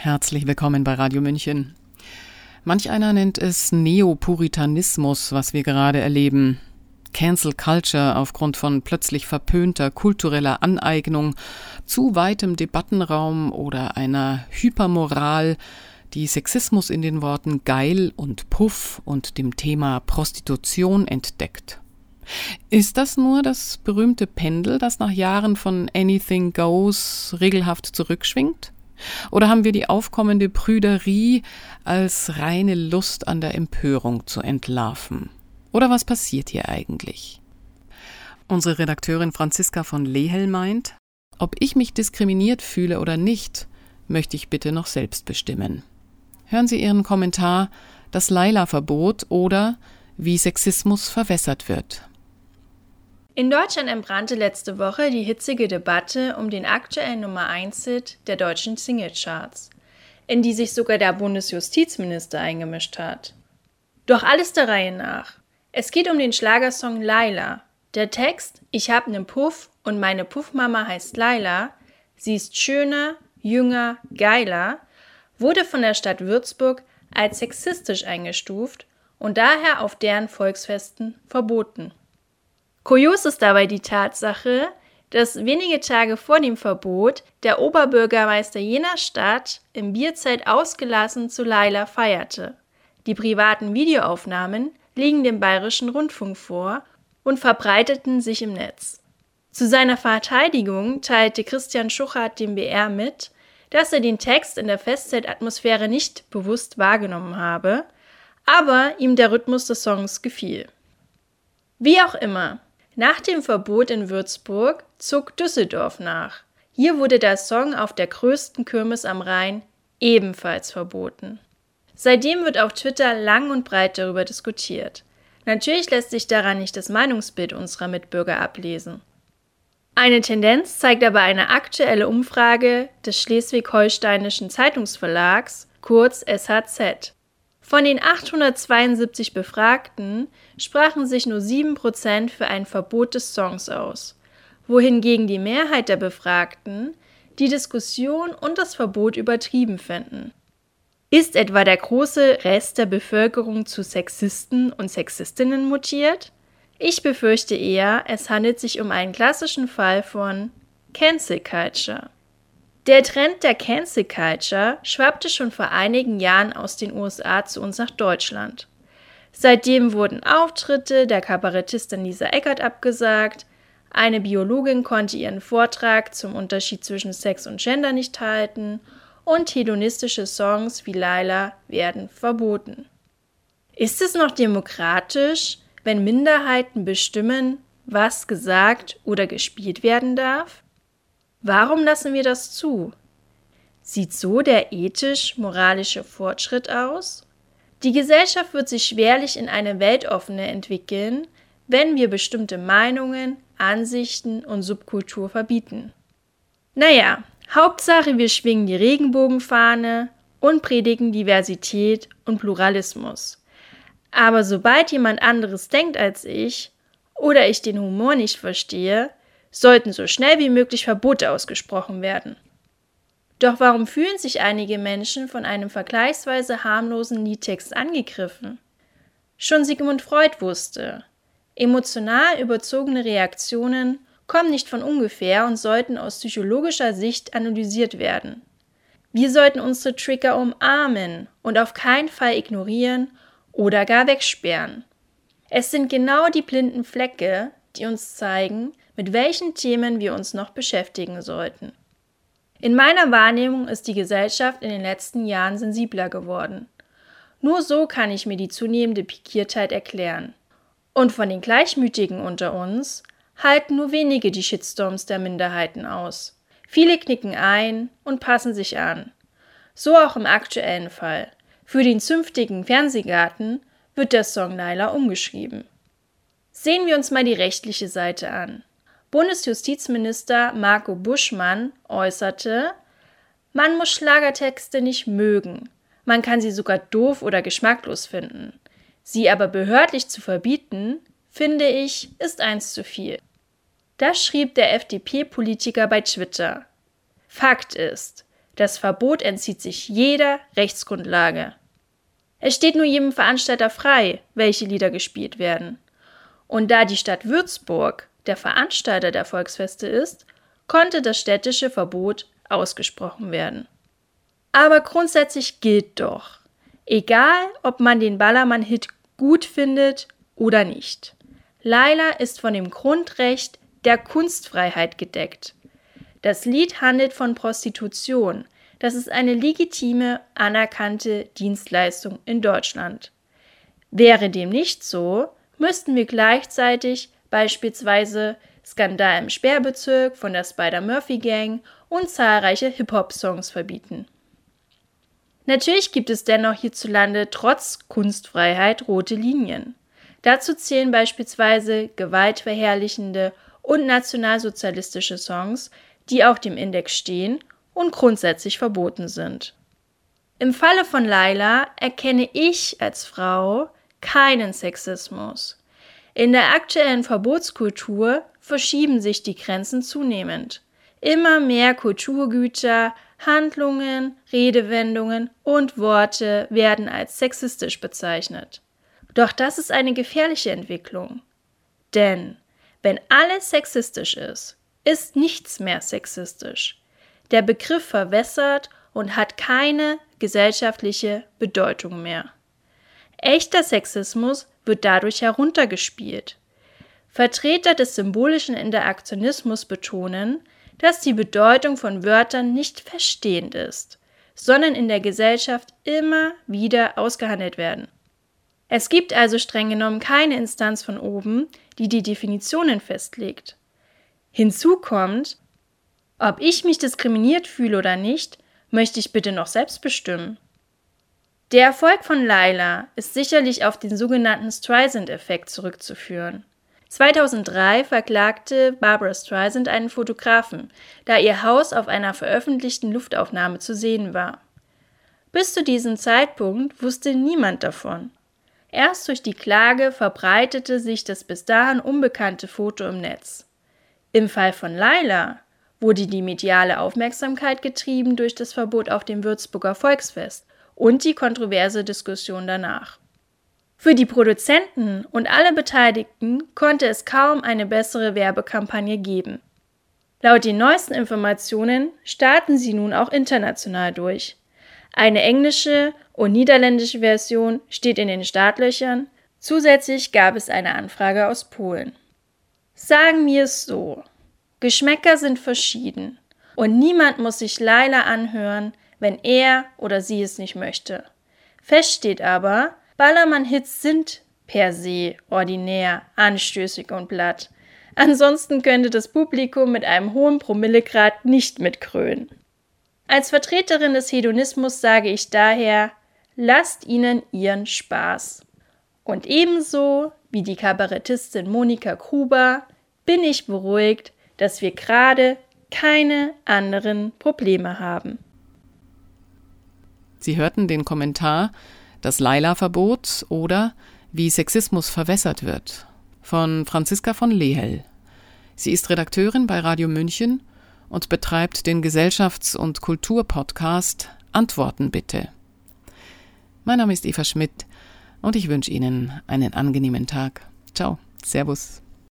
Herzlich willkommen bei Radio München. Manch einer nennt es Neopuritanismus, was wir gerade erleben. Cancel Culture aufgrund von plötzlich verpönter kultureller Aneignung, zu weitem Debattenraum oder einer Hypermoral, die Sexismus in den Worten geil und puff und dem Thema Prostitution entdeckt. Ist das nur das berühmte Pendel, das nach Jahren von Anything Goes regelhaft zurückschwingt? Oder haben wir die aufkommende Prüderie als reine Lust an der Empörung zu entlarven? Oder was passiert hier eigentlich? Unsere Redakteurin Franziska von Lehel meint, ob ich mich diskriminiert fühle oder nicht, möchte ich bitte noch selbst bestimmen. Hören Sie Ihren Kommentar Das Laila-Verbot oder wie Sexismus verwässert wird. In Deutschland entbrannte letzte Woche die hitzige Debatte um den aktuellen Nummer 1-Hit der deutschen Singlecharts, in die sich sogar der Bundesjustizminister eingemischt hat. Doch alles der Reihe nach. Es geht um den Schlagersong Laila. Der Text Ich hab nen Puff und meine Puffmama heißt Laila, sie ist schöner, jünger, geiler, wurde von der Stadt Würzburg als sexistisch eingestuft und daher auf deren Volksfesten verboten. Kurios ist dabei die Tatsache, dass wenige Tage vor dem Verbot der Oberbürgermeister jener Stadt im Bierzelt ausgelassen zu Laila feierte. Die privaten Videoaufnahmen liegen dem bayerischen Rundfunk vor und verbreiteten sich im Netz. Zu seiner Verteidigung teilte Christian Schuchert dem BR mit, dass er den Text in der Festzeltatmosphäre nicht bewusst wahrgenommen habe, aber ihm der Rhythmus des Songs gefiel. Wie auch immer, nach dem Verbot in Würzburg zog Düsseldorf nach. Hier wurde der Song auf der größten Kirmes am Rhein ebenfalls verboten. Seitdem wird auf Twitter lang und breit darüber diskutiert. Natürlich lässt sich daran nicht das Meinungsbild unserer Mitbürger ablesen. Eine Tendenz zeigt aber eine aktuelle Umfrage des Schleswig-Holsteinischen Zeitungsverlags, kurz SHZ. Von den 872 Befragten sprachen sich nur 7% für ein Verbot des Songs aus, wohingegen die Mehrheit der Befragten die Diskussion und das Verbot übertrieben fänden. Ist etwa der große Rest der Bevölkerung zu Sexisten und Sexistinnen mutiert? Ich befürchte eher, es handelt sich um einen klassischen Fall von Cancel Culture. Der Trend der Cancel Culture schwappte schon vor einigen Jahren aus den USA zu uns nach Deutschland. Seitdem wurden Auftritte der Kabarettistin Lisa Eckert abgesagt, eine Biologin konnte ihren Vortrag zum Unterschied zwischen Sex und Gender nicht halten und hedonistische Songs wie Laila werden verboten. Ist es noch demokratisch, wenn Minderheiten bestimmen, was gesagt oder gespielt werden darf? Warum lassen wir das zu? Sieht so der ethisch-moralische Fortschritt aus? Die Gesellschaft wird sich schwerlich in eine weltoffene entwickeln, wenn wir bestimmte Meinungen, Ansichten und Subkultur verbieten. Naja, Hauptsache wir schwingen die Regenbogenfahne und predigen Diversität und Pluralismus. Aber sobald jemand anderes denkt als ich oder ich den Humor nicht verstehe, sollten so schnell wie möglich Verbote ausgesprochen werden. Doch warum fühlen sich einige Menschen von einem vergleichsweise harmlosen Liedtext angegriffen? Schon Sigmund Freud wusste, emotional überzogene Reaktionen kommen nicht von ungefähr und sollten aus psychologischer Sicht analysiert werden. Wir sollten unsere Trigger umarmen und auf keinen Fall ignorieren oder gar wegsperren. Es sind genau die blinden Flecke, die uns zeigen, mit welchen Themen wir uns noch beschäftigen sollten. In meiner Wahrnehmung ist die Gesellschaft in den letzten Jahren sensibler geworden. Nur so kann ich mir die zunehmende Pikiertheit erklären. Und von den Gleichmütigen unter uns halten nur wenige die Shitstorms der Minderheiten aus. Viele knicken ein und passen sich an. So auch im aktuellen Fall. Für den zünftigen Fernsehgarten wird der Song Laila umgeschrieben. Sehen wir uns mal die rechtliche Seite an. Bundesjustizminister Marco Buschmann äußerte, man muss Schlagertexte nicht mögen, man kann sie sogar doof oder geschmacklos finden. Sie aber behördlich zu verbieten, finde ich, ist eins zu viel. Das schrieb der FDP-Politiker bei Twitter. Fakt ist, Das Verbot entzieht sich jeder Rechtsgrundlage. Es steht nur jedem Veranstalter frei, welche Lieder gespielt werden. Und da die Stadt Würzburg der Veranstalter der Volksfeste ist, konnte das städtische Verbot ausgesprochen werden. Aber grundsätzlich gilt doch, egal ob man den Ballermann-Hit gut findet oder nicht. Laila ist von dem Grundrecht der Kunstfreiheit gedeckt. Das Lied handelt von Prostitution. Das ist eine legitime, anerkannte Dienstleistung in Deutschland. Wäre dem nicht so, müssten wir gleichzeitig beispielsweise Skandal im Sperrbezirk von der Spider-Murphy-Gang und zahlreiche Hip-Hop-Songs verbieten. Natürlich gibt es dennoch hierzulande trotz Kunstfreiheit rote Linien. Dazu zählen beispielsweise gewaltverherrlichende und nationalsozialistische Songs, die auf dem Index stehen und grundsätzlich verboten sind. Im Falle von Laila erkenne ich als Frau keinen Sexismus. In der aktuellen Verbotskultur verschieben sich die Grenzen zunehmend. Immer mehr Kulturgüter, Handlungen, Redewendungen und Worte werden als sexistisch bezeichnet. Doch das ist eine gefährliche Entwicklung. Denn wenn alles sexistisch ist, ist nichts mehr sexistisch. Der Begriff verwässert und hat keine gesellschaftliche Bedeutung mehr. Echter Sexismus wird dadurch heruntergespielt. Vertreter des symbolischen Interaktionismus betonen, dass die Bedeutung von Wörtern nicht verstehend ist, sondern in der Gesellschaft immer wieder ausgehandelt werden. Es gibt also streng genommen keine Instanz von oben, die die Definitionen festlegt. Hinzu kommt, ob ich mich diskriminiert fühle oder nicht, möchte ich bitte noch selbst bestimmen. Der Erfolg von Laila ist sicherlich auf den sogenannten Streisand-Effekt zurückzuführen. 2003 verklagte Barbara Streisand einen Fotografen, da ihr Haus auf einer veröffentlichten Luftaufnahme zu sehen war. Bis zu diesem Zeitpunkt wusste niemand davon. Erst durch die Klage verbreitete sich das bis dahin unbekannte Foto im Netz. Im Fall von Laila wurde die mediale Aufmerksamkeit getrieben durch das Verbot auf dem Würzburger Volksfest und die kontroverse Diskussion danach. Für die Produzenten und alle Beteiligten konnte es kaum eine bessere Werbekampagne geben. Laut den neuesten Informationen starten sie nun auch international durch. Eine englische und niederländische Version steht in den Startlöchern. Zusätzlich gab es eine Anfrage aus Polen. Sagen wir es so. Geschmäcker sind verschieden und niemand muss sich Laila anhören, wenn er oder sie es nicht möchte. Fest steht aber, Ballermann-Hits sind per se ordinär, anstößig und blatt. Ansonsten könnte das Publikum mit einem hohen Promillegrad nicht mitkrönen. Als Vertreterin des Hedonismus sage ich daher, lasst ihnen ihren Spaß. Und ebenso wie die Kabarettistin Monika Gruber bin ich beruhigt, dass wir gerade keine anderen Probleme haben. Sie hörten den Kommentar Das Laila-Verbot oder Wie Sexismus verwässert wird von Franziska von Lehel. Sie ist Redakteurin bei Radio München und betreibt den Gesellschafts- und Kulturpodcast Antworten bitte. Mein Name ist Eva Schmidt und ich wünsche Ihnen einen angenehmen Tag. Ciao, Servus.